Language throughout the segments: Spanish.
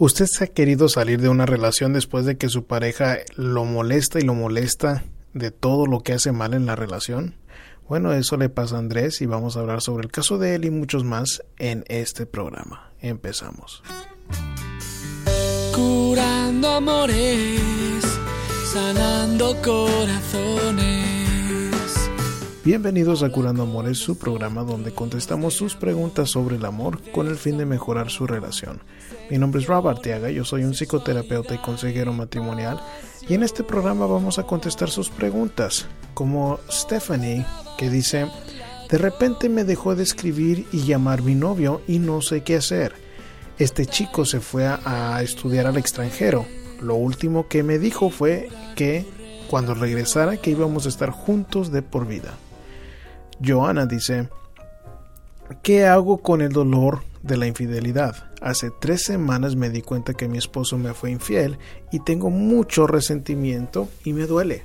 ¿Usted se ha querido salir de una relación después de que su pareja lo molesta y lo molesta de todo lo que hace mal en la relación? Bueno, eso le pasa a Andrés y vamos a hablar sobre el caso de él y muchos más en este programa. Empezamos. Curando amores, sanando corazones. Bienvenidos a Curando Amores, su programa donde contestamos sus preguntas sobre el amor con el fin de mejorar su relación. Mi nombre es Rob Arteaga, yo soy un psicoterapeuta y consejero matrimonial y en este programa vamos a contestar sus preguntas, como Stephanie que dice, de repente me dejó de escribir y llamar mi novio y no sé qué hacer. Este chico se fue a, a estudiar al extranjero. Lo último que me dijo fue que cuando regresara que íbamos a estar juntos de por vida. Joana dice, ¿qué hago con el dolor de la infidelidad? Hace tres semanas me di cuenta que mi esposo me fue infiel y tengo mucho resentimiento y me duele.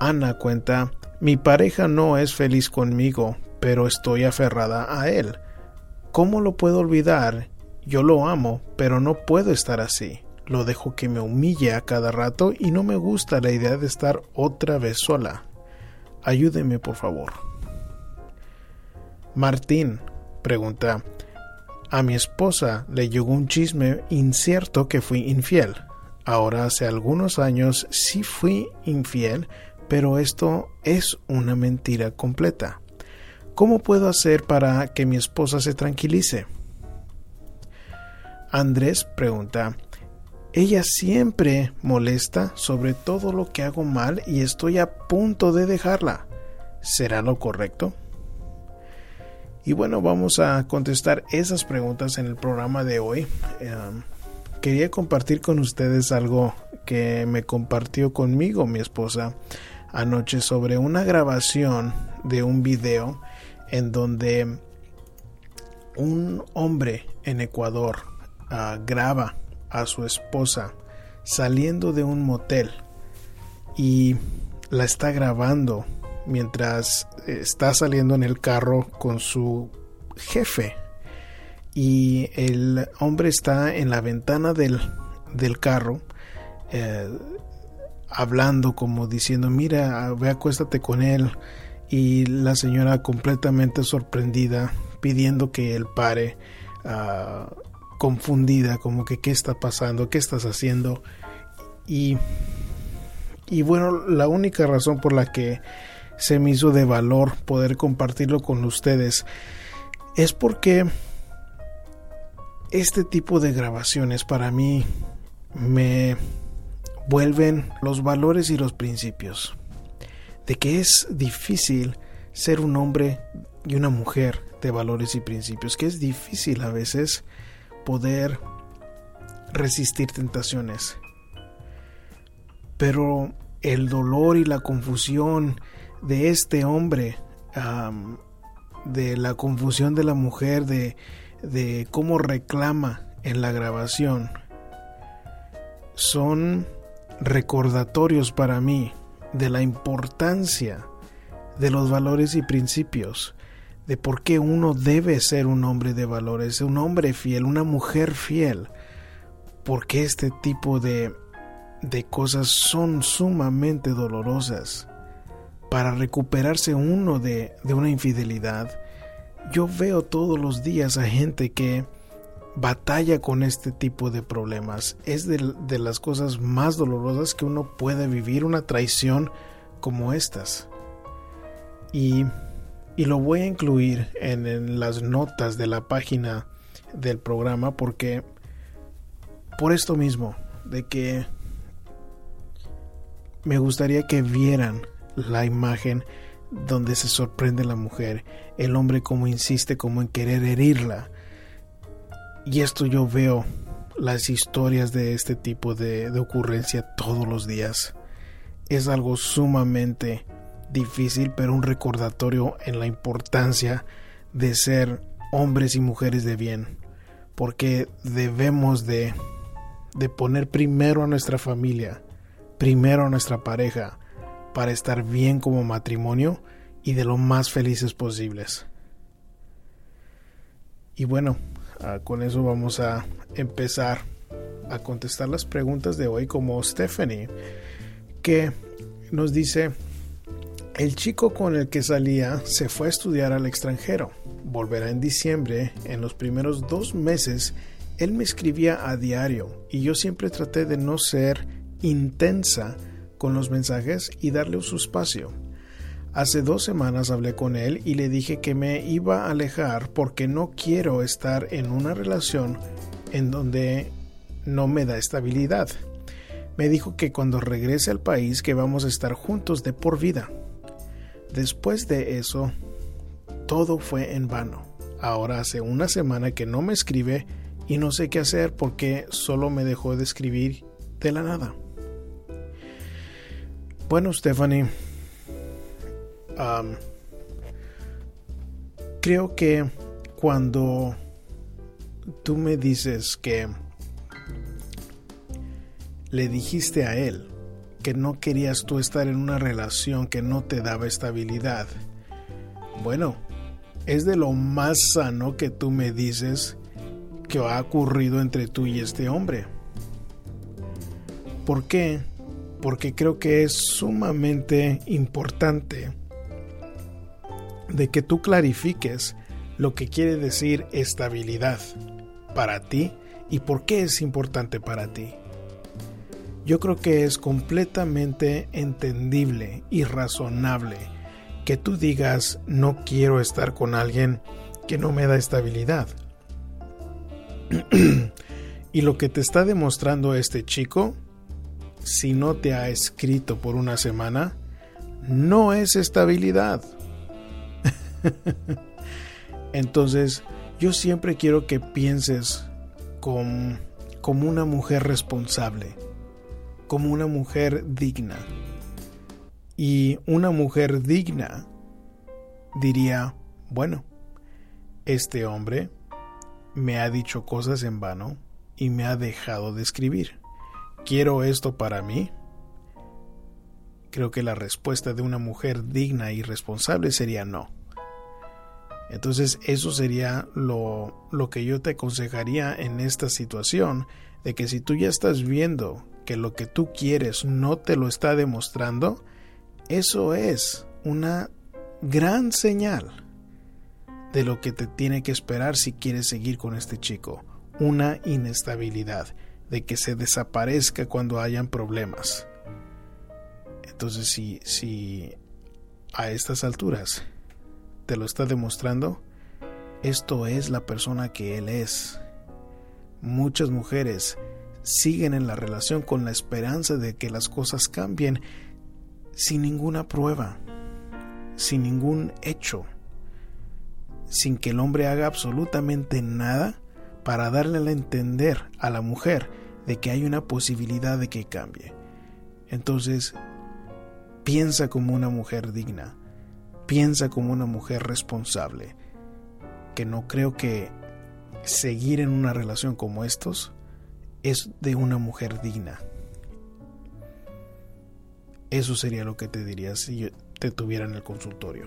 Ana cuenta, mi pareja no es feliz conmigo, pero estoy aferrada a él. ¿Cómo lo puedo olvidar? Yo lo amo, pero no puedo estar así. Lo dejo que me humille a cada rato y no me gusta la idea de estar otra vez sola. Ayúdeme, por favor. Martín pregunta, a mi esposa le llegó un chisme incierto que fui infiel. Ahora hace algunos años sí fui infiel, pero esto es una mentira completa. ¿Cómo puedo hacer para que mi esposa se tranquilice? Andrés pregunta, ella siempre molesta sobre todo lo que hago mal y estoy a punto de dejarla. ¿Será lo correcto? Y bueno, vamos a contestar esas preguntas en el programa de hoy. Um, quería compartir con ustedes algo que me compartió conmigo mi esposa anoche sobre una grabación de un video en donde un hombre en Ecuador uh, graba a su esposa saliendo de un motel y la está grabando mientras está saliendo en el carro con su jefe. Y el hombre está en la ventana del, del carro eh, hablando como diciendo mira ve acuéstate con él y la señora completamente sorprendida pidiendo que él pare uh, confundida, como que qué está pasando, qué estás haciendo. Y, y bueno, la única razón por la que se me hizo de valor poder compartirlo con ustedes es porque este tipo de grabaciones para mí me vuelven los valores y los principios de que es difícil ser un hombre y una mujer de valores y principios, que es difícil a veces poder resistir tentaciones. Pero el dolor y la confusión de este hombre, de la confusión de la mujer, de, de cómo reclama en la grabación, son recordatorios para mí de la importancia de los valores y principios de por qué uno debe ser un hombre de valores, un hombre fiel, una mujer fiel, porque este tipo de, de cosas son sumamente dolorosas. Para recuperarse uno de, de una infidelidad, yo veo todos los días a gente que batalla con este tipo de problemas. Es de, de, las cosas más dolorosas que uno puede vivir, una traición como estas. Y y lo voy a incluir en, las notas de la página del programa porque por esto mismo de que me gustaría que vieran la imagen donde se sorprende la mujer, el hombre como insiste como en querer herirla. Y esto yo veo las historias de este tipo de, de ocurrencia todos los días. Es algo sumamente difícil, pero un recordatorio en la importancia de ser hombres y mujeres de bien, porque debemos de, de poner primero a nuestra familia, primero a nuestra pareja, para estar bien como matrimonio y de lo más felices posibles. Y bueno, Ah, con eso vamos a empezar a contestar las preguntas de hoy como Stephanie, que nos dice, el chico con el que salía se fue a estudiar al extranjero. Volverá en diciembre. En los primeros dos meses, él me escribía a diario y yo siempre traté de no ser intensa con los mensajes y darle su espacio. Hace dos semanas hablé con él y le dije que me iba a alejar porque no quiero estar en una relación en donde no me da estabilidad. Me dijo que cuando regrese al país que vamos a estar juntos de por vida. Después de eso, todo fue en vano. Ahora hace una semana que no me escribe y no sé qué hacer porque solo me dejó de escribir de la nada. Bueno, Stephanie, creo que cuando tú me dices que le dijiste a él que no querías tú estar en una relación que no te daba estabilidad. Bueno, es de lo más sano que tú me dices que ha ocurrido entre tú y este hombre. ¿Por qué? Porque creo que es sumamente importante de que tú clarifiques lo que quiere decir estabilidad para ti y por qué es importante para ti yo creo que es completamente entendible y razonable que tú digas no quiero estar con alguien que no me da estabilidad. y lo que te está demostrando este chico, si no te ha escrito por una semana, no es estabilidad. Entonces, yo siempre quiero que pienses como una mujer responsable como una mujer digna. Y una mujer digna diría, bueno, este hombre me ha dicho cosas en vano y me ha dejado de escribir. ¿Quiero esto para mí? Creo que la respuesta de una mujer digna y responsable sería no. Entonces eso sería lo, lo que yo te aconsejaría en esta situación, de que si tú ya estás viendo que lo que tú quieres no te lo está demostrando, eso es una gran señal de lo que te tiene que esperar si quieres seguir con este chico. Una inestabilidad, de que se desaparezca cuando hayan problemas. Entonces, si, si a estas alturas te lo está demostrando, esto es la persona que él es. Muchas mujeres siguen en la relación con la esperanza de que las cosas cambien sin ninguna prueba, sin ningún hecho, sin que el hombre haga absolutamente nada para darle a entender a la mujer de que hay una posibilidad de que cambie. Entonces, piensa como una mujer digna, piensa como una mujer responsable, que no creo que seguir en una relación como estos es de una mujer digna. Eso sería lo que te diría si te tuviera en el consultorio.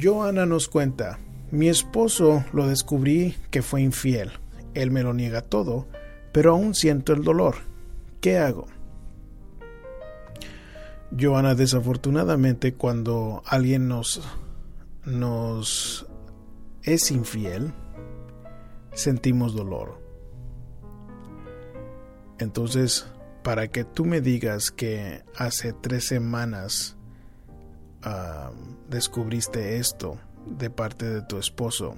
Joana nos cuenta, mi esposo lo descubrí que fue infiel. Él me lo niega todo, pero aún siento el dolor. ¿Qué hago? Joana, desafortunadamente cuando alguien nos, nos es infiel, sentimos dolor. Entonces, para que tú me digas que hace tres semanas descubriste esto de parte de tu esposo,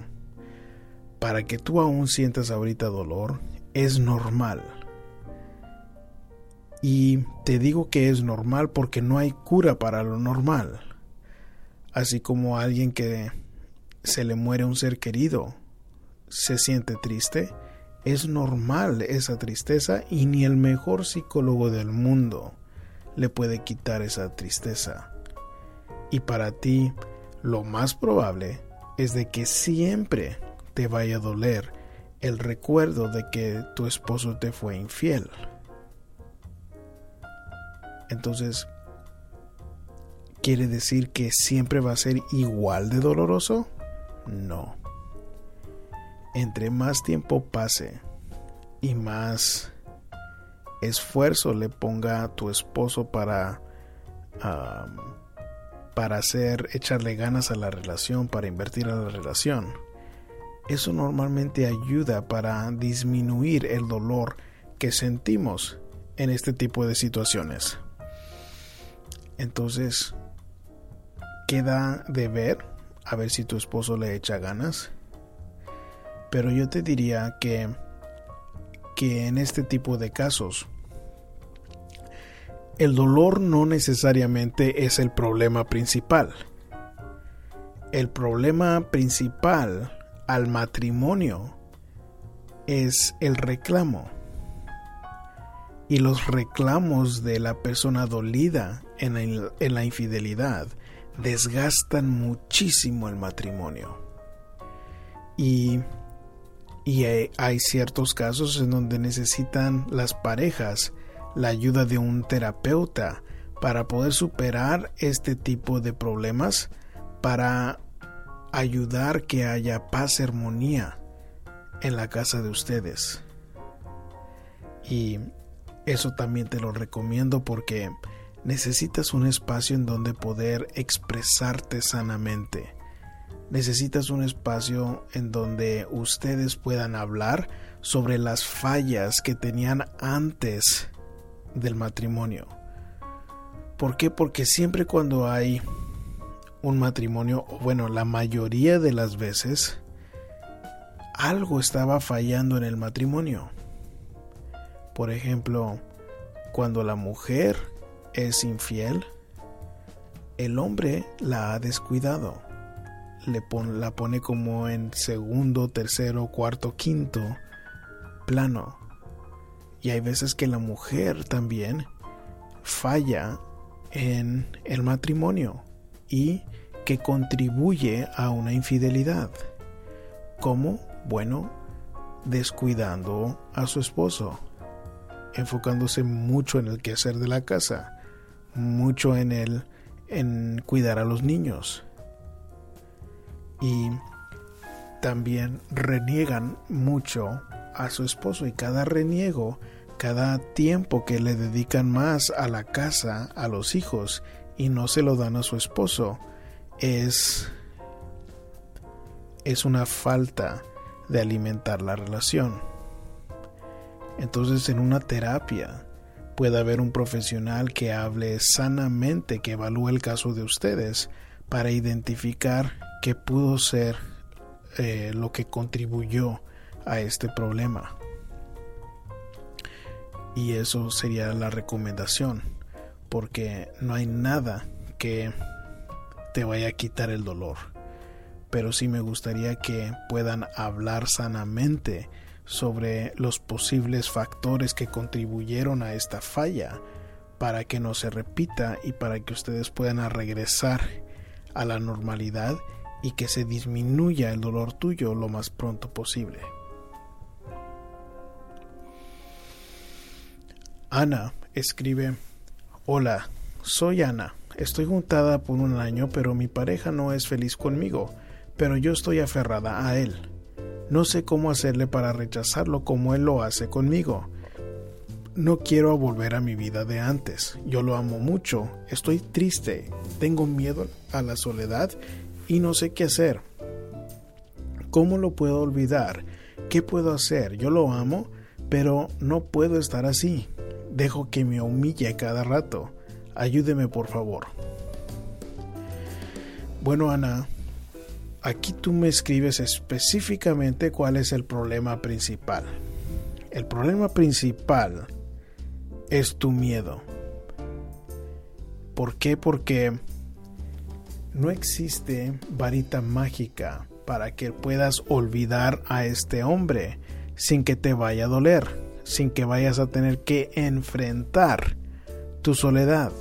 para que tú aún sientas ahorita dolor, es normal. Y te digo que es normal porque no hay cura para lo normal. Así como alguien que se le muere un ser querido se siente triste, es normal esa tristeza y ni el mejor psicólogo del mundo le puede quitar esa tristeza. Y para ti, lo más probable es de que siempre te vaya a doler el recuerdo de que tu esposo te fue infiel. Entonces, ¿quiere decir que siempre va a ser igual de doloroso? No. Entre más tiempo pase y más esfuerzo le ponga tu esposo para para hacer echarle ganas a la relación, para invertir a la relación. Eso normalmente ayuda para disminuir el dolor que sentimos en este tipo de situaciones. Entonces, queda de ver a ver si tu esposo le echa ganas. Pero yo te diría que que en este tipo de casos el dolor no necesariamente es el problema principal. El problema principal al matrimonio es el reclamo. Y los reclamos de la persona dolida en la, infidelidad desgastan muchísimo el matrimonio. Y, y hay ciertos casos en donde necesitan las parejas la ayuda de un terapeuta para poder superar este tipo de problemas, para ayudar que haya paz y armonía en la casa de ustedes. Y eso también te lo recomiendo porque necesitas un espacio en donde poder expresarte sanamente. Necesitas un espacio en donde ustedes puedan hablar sobre las fallas que tenían antes del matrimonio. ¿Por qué? Porque siempre cuando hay un matrimonio, bueno, la mayoría de las veces, algo estaba fallando en el matrimonio. Por ejemplo, cuando la mujer es infiel, el hombre la ha descuidado. Le la pone como en segundo, tercero, cuarto, quinto plano. Y hay veces que la mujer también falla en el matrimonio y que contribuye a una infidelidad. ¿Cómo? Bueno, descuidando a su esposo, enfocándose mucho en el quehacer de la casa, mucho en el en cuidar a los niños. Y también reniegan mucho a su esposo y cada reniego cada tiempo que le dedican más a la casa, a los hijos, y no se lo dan a su esposo, es, es una falta de alimentar la relación. Entonces en una terapia puede haber un profesional que hable sanamente, que evalúe el caso de ustedes para identificar qué pudo ser eh, lo que contribuyó a este problema. Y eso sería la recomendación, porque no hay nada que te vaya a quitar el dolor. Pero sí me gustaría que puedan hablar sanamente sobre los posibles factores que contribuyeron a esta falla para que no se repita y para que ustedes puedan regresar a la normalidad y que se disminuya el dolor tuyo lo más pronto posible. Ana escribe, Hola, soy Ana. Estoy juntada por un año, pero mi pareja no es feliz conmigo, pero yo estoy aferrada a él. No sé cómo hacerle para rechazarlo como él lo hace conmigo. No quiero volver a mi vida de antes. Yo lo amo mucho. Estoy triste. Tengo miedo a la soledad y no sé qué hacer. ¿Cómo lo puedo olvidar? ¿Qué puedo hacer? Yo lo amo, pero no puedo estar así. Dejo que me humille cada rato. Ayúdeme por favor. Bueno, Ana, aquí tú me escribes específicamente cuál es el problema principal. El problema principal es tu miedo. ¿Por qué? Porque no existe varita mágica para que puedas olvidar a este hombre sin que te vaya a doler sin que vayas a tener que enfrentar tu soledad.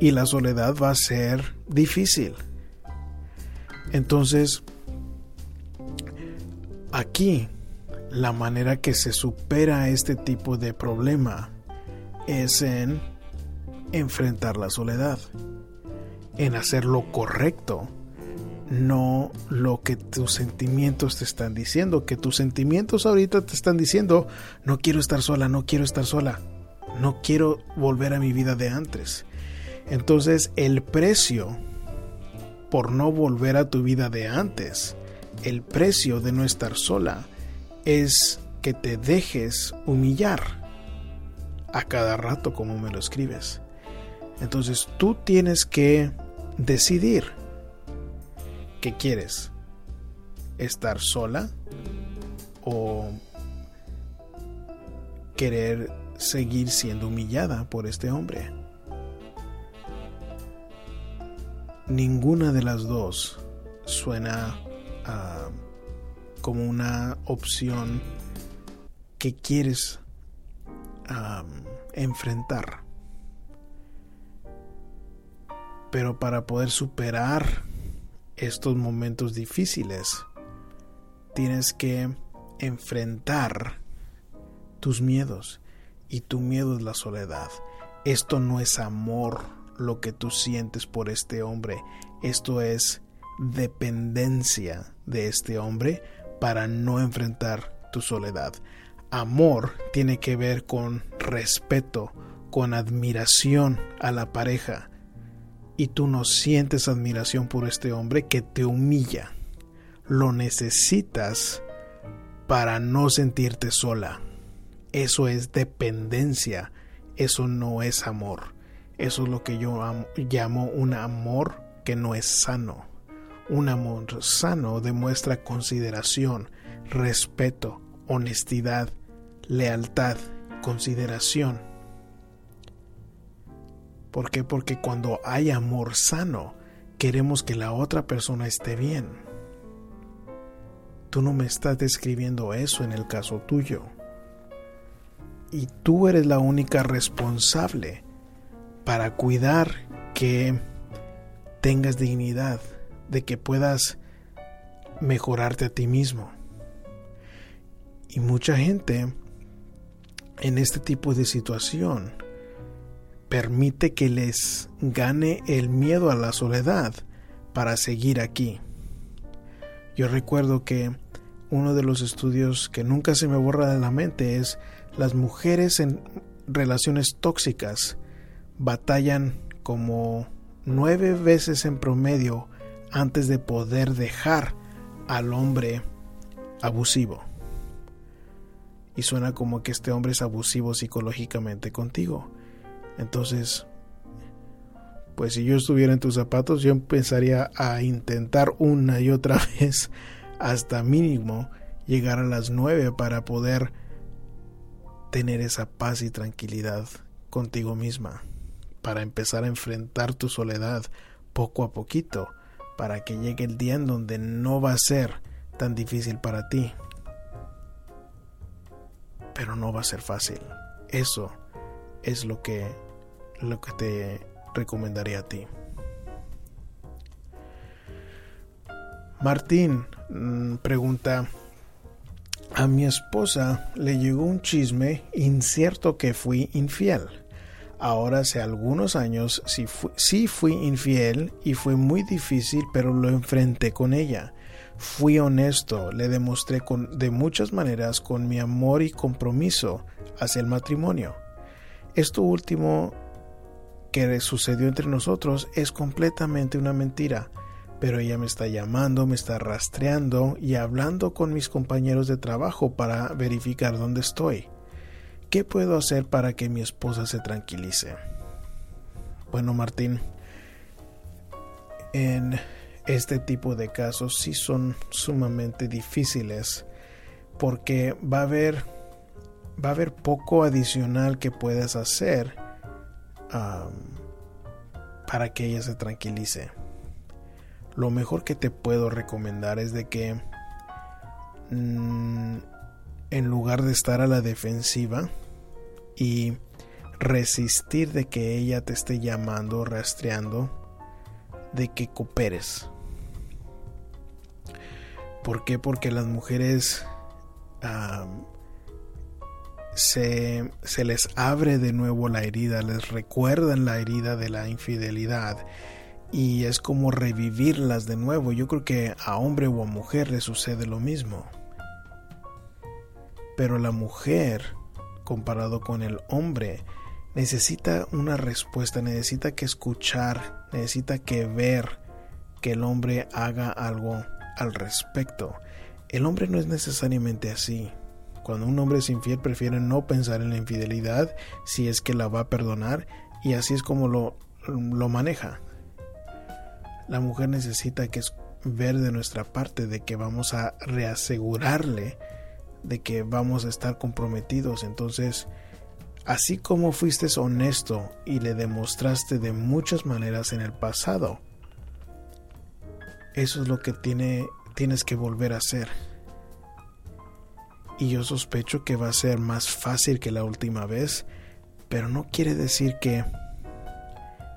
Y la soledad va a ser difícil. Entonces, aquí la manera que se supera este tipo de problema es en enfrentar la soledad, en hacer lo correcto no lo que tus sentimientos te están diciendo, que tus sentimientos ahorita te están diciendo, no quiero estar sola, no quiero estar sola, no quiero volver a mi vida de antes. Entonces el precio por no volver a tu vida de antes, el precio de no estar sola, es que te dejes humillar a cada rato como me lo escribes. Entonces tú tienes que decidir qué quieres. ¿Estar sola o querer seguir siendo humillada por este hombre? Ninguna de las dos suena uh, como una opción que quieres um, enfrentar. Pero para poder superar estos momentos difíciles, tienes que enfrentar tus miedos. Y tu miedo es la soledad. Esto no es amor lo que tú sientes por este hombre. Esto es dependencia de este hombre para no enfrentar tu soledad. Amor tiene que ver con respeto, con admiración a la pareja, y tú no sientes admiración por este hombre que te humilla. Lo necesitas para no sentirte sola. Eso es dependencia, eso no es amor. Eso es lo que yo llamo un amor que no es sano. Un amor sano demuestra consideración, respeto, honestidad, lealtad, consideración ¿Por qué? Porque cuando hay amor sano, queremos que la otra persona esté bien. Tú no me estás describiendo eso en el caso tuyo. Y tú eres la única responsable para cuidar que tengas dignidad, de que puedas mejorarte a ti mismo. Y mucha gente en este tipo de situación permite que les gane el miedo a la soledad para seguir aquí. Yo recuerdo que uno de los estudios que nunca se me borra de la mente es las mujeres en relaciones tóxicas batallan como nueve veces en promedio antes de poder dejar al hombre abusivo. Y suena como que este hombre es abusivo psicológicamente contigo. Entonces, pues si yo estuviera en tus zapatos, yo empezaría a intentar una y otra vez hasta mínimo llegar a las nueve para poder tener esa paz y tranquilidad contigo misma, para empezar a enfrentar tu soledad poco a poquito, para que llegue el día en donde no va a ser tan difícil para ti. Pero no va a ser fácil. Eso es lo que lo que te recomendaría a ti. Martín mm, pregunta, a mi esposa le llegó un chisme incierto que fui infiel. Ahora hace algunos años sí, sí fui infiel y fue muy difícil, pero lo enfrenté con ella. Fui honesto, le demostré con, de muchas maneras con mi amor y compromiso hacia el matrimonio. Esto último que sucedió entre nosotros es completamente una mentira. Pero ella me está llamando, me está rastreando y hablando con mis compañeros de trabajo para verificar dónde estoy. ¿Qué puedo hacer para que mi esposa se tranquilice? Bueno, Martín, en este tipo de casos sí son sumamente difíciles porque va a haber va a haber poco adicional que puedas hacer para que ella se tranquilice. Lo mejor que te puedo recomendar es de que mm, en lugar de estar a la defensiva y resistir de que ella te esté llamando, rastreando, de que cooperes. ¿Por qué? Porque las mujeres se, les abre de nuevo la herida, les recuerdan la herida de la infidelidad y es como revivirlas de nuevo. Yo creo que a hombre o a mujer le sucede lo mismo. Pero la mujer, comparado con el hombre, necesita una respuesta, necesita que escuchar, necesita que ver que el hombre haga algo al respecto. El hombre no es necesariamente así. Cuando un hombre es infiel prefiere no pensar en la infidelidad si es que la va a perdonar y así es como lo, lo maneja. La mujer necesita que ver de nuestra parte de que vamos a reasegurarle de que vamos a estar comprometidos. Entonces, así como fuiste honesto y le demostraste de muchas maneras en el pasado, eso es lo que tiene, tienes que volver a hacer y yo sospecho que va a ser más fácil que la última vez, pero no quiere decir que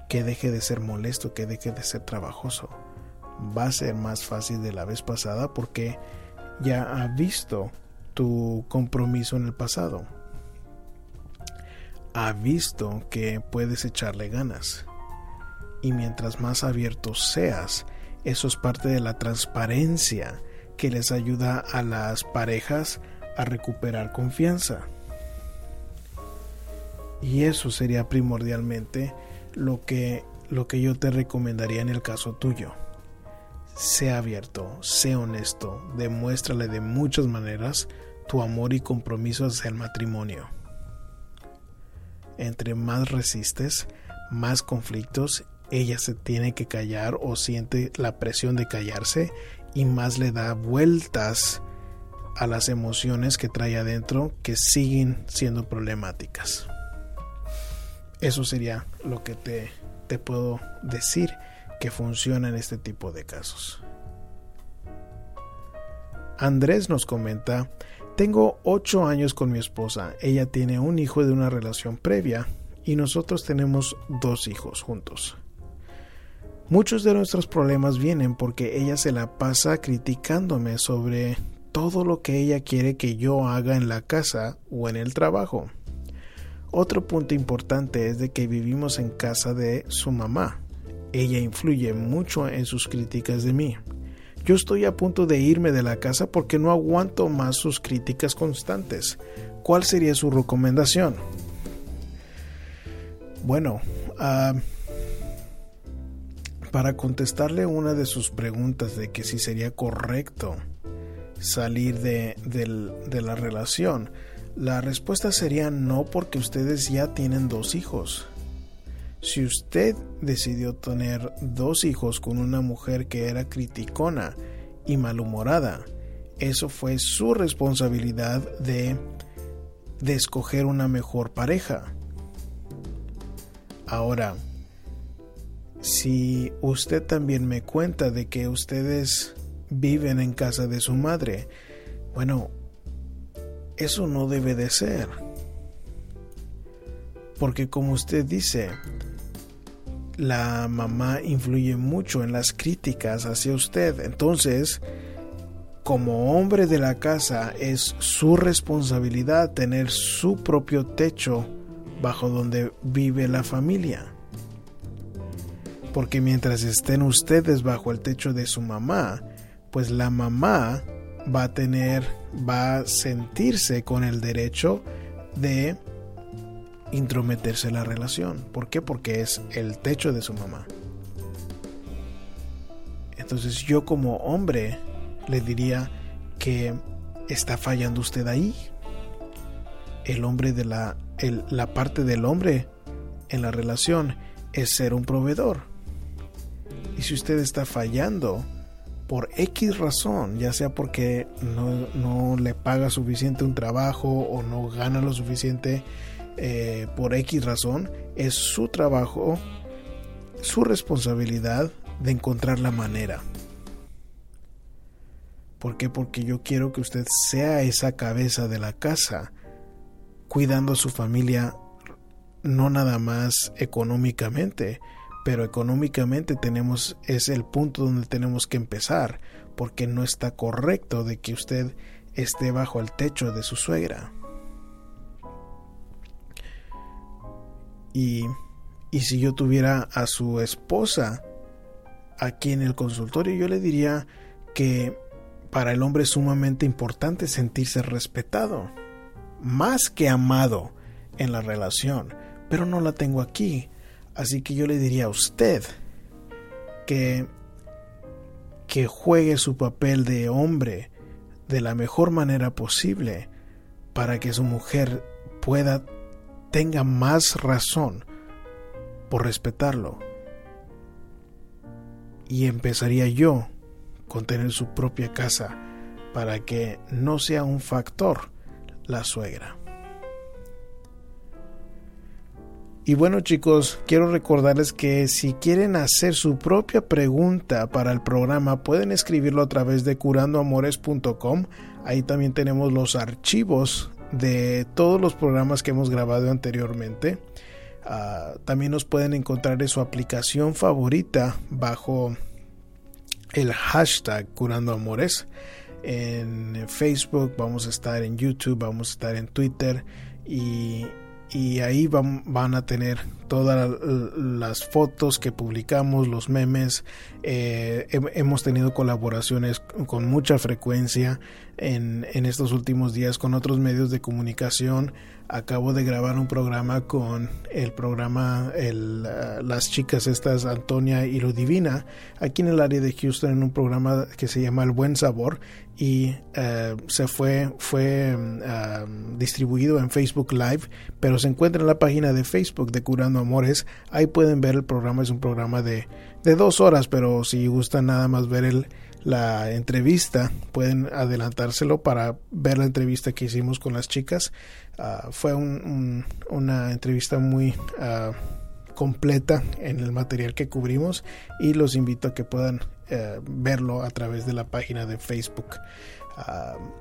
que deje de ser molesto, que deje de ser trabajoso. Va a ser más fácil de la vez pasada porque ya ha visto tu compromiso en el pasado. Ha visto que puedes echarle ganas. Y mientras más abierto seas, eso es parte de la transparencia que les ayuda a las parejas a recuperar confianza. Y eso sería primordialmente lo que, lo que yo te recomendaría en el caso tuyo. Sea abierto, sea honesto, demuéstrale de muchas maneras tu amor y compromiso hacia el matrimonio. Entre más resistes, más conflictos ella se tiene que callar o siente la presión de callarse y más le da vueltas a las emociones que trae adentro que siguen siendo problemáticas. Eso sería lo que te, te puedo decir que funciona en este tipo de casos. Andrés nos comenta, tengo ocho años con mi esposa, ella tiene un hijo de una relación previa y nosotros tenemos dos hijos juntos. Muchos de nuestros problemas vienen porque ella se la pasa criticándome sobre todo lo que ella quiere que yo haga en la casa o en el trabajo. Otro punto importante es de que vivimos en casa de su mamá. Ella influye mucho en sus críticas de mí. Yo estoy a punto de irme de la casa porque no aguanto más sus críticas constantes. ¿Cuál sería su recomendación? Bueno, ah, para contestarle una de sus preguntas de que si sería correcto salir de, la relación? La respuesta sería no porque ustedes ya tienen dos hijos. Si usted decidió tener dos hijos con una mujer que era criticona y malhumorada, eso fue su responsabilidad de, de escoger una mejor pareja. Ahora, si usted también me cuenta de que ustedes viven en casa de su madre. Bueno, eso no debe de ser. Porque como usted dice, la mamá influye mucho en las críticas hacia usted. Entonces, como hombre de la casa, es su responsabilidad tener su propio techo bajo donde vive la familia. Porque mientras estén ustedes bajo el techo de su mamá, pues la mamá va a tener, va a sentirse con el derecho de intrometerse en la relación. ¿Por qué? Porque es el techo de su mamá. Entonces yo como hombre le diría que está fallando usted ahí. El hombre de la, la parte del hombre en la relación es ser un proveedor. Y si usted está fallando, por X razón, ya sea porque no, le paga suficiente un trabajo o no gana lo suficiente eh, por X razón, es su trabajo, su responsabilidad de encontrar la manera. ¿Por qué? Porque yo quiero que usted sea esa cabeza de la casa, cuidando a su familia no nada más económicamente, pero económicamente tenemos es el punto donde tenemos que empezar porque no está correcto de que usted esté bajo el techo de su suegra y, y si yo tuviera a su esposa aquí en el consultorio, yo le diría que para el hombre es sumamente importante sentirse respetado, más que amado en la relación, pero no la tengo aquí. Así que yo le diría a usted que que juegue su papel de hombre de la mejor manera posible para que su mujer pueda tenga más razón por respetarlo. Y empezaría yo con tener su propia casa para que no sea un factor la suegra. Y bueno chicos, quiero recordarles que si quieren hacer su propia pregunta para el programa pueden escribirlo a través de curandoamores.com. Ahí también tenemos los archivos de todos los programas que hemos grabado anteriormente. Ah, también nos pueden encontrar en su aplicación favorita bajo el hashtag Curando Amores. En Facebook vamos a estar en YouTube, vamos a estar en Twitter y y ahí van, van a tener todas las fotos que publicamos, los memes. Eh, hemos tenido colaboraciones con mucha frecuencia en, en, estos últimos días con otros medios de comunicación. Acabo de grabar un programa con el programa el, uh, Las chicas estas, Antonia y Ludivina, aquí en el área de Houston en un programa que se llama El Buen Sabor y uh, se fue, fue uh, distribuido en Facebook Live, pero se encuentra en la página de Facebook de Curando Amores. Ahí pueden ver el programa, es un programa de, de dos horas, pero si gustan nada más ver el la entrevista, pueden adelantárselo para ver la entrevista que hicimos con las chicas. Uh, fue un, un, una entrevista muy uh, completa en el material que cubrimos y los invito a que puedan uh, verlo a través de la página de Facebook.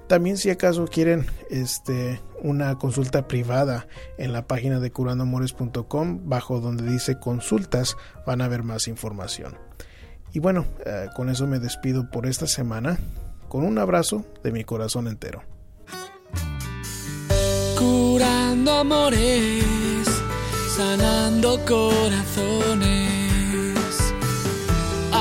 también si acaso quieren este, una consulta privada en la página de curandoamores.com bajo donde dice consultas van a ver más información. Y bueno, eh, con eso me despido por esta semana, con un abrazo de mi corazón entero. Curando amores, sanando corazones.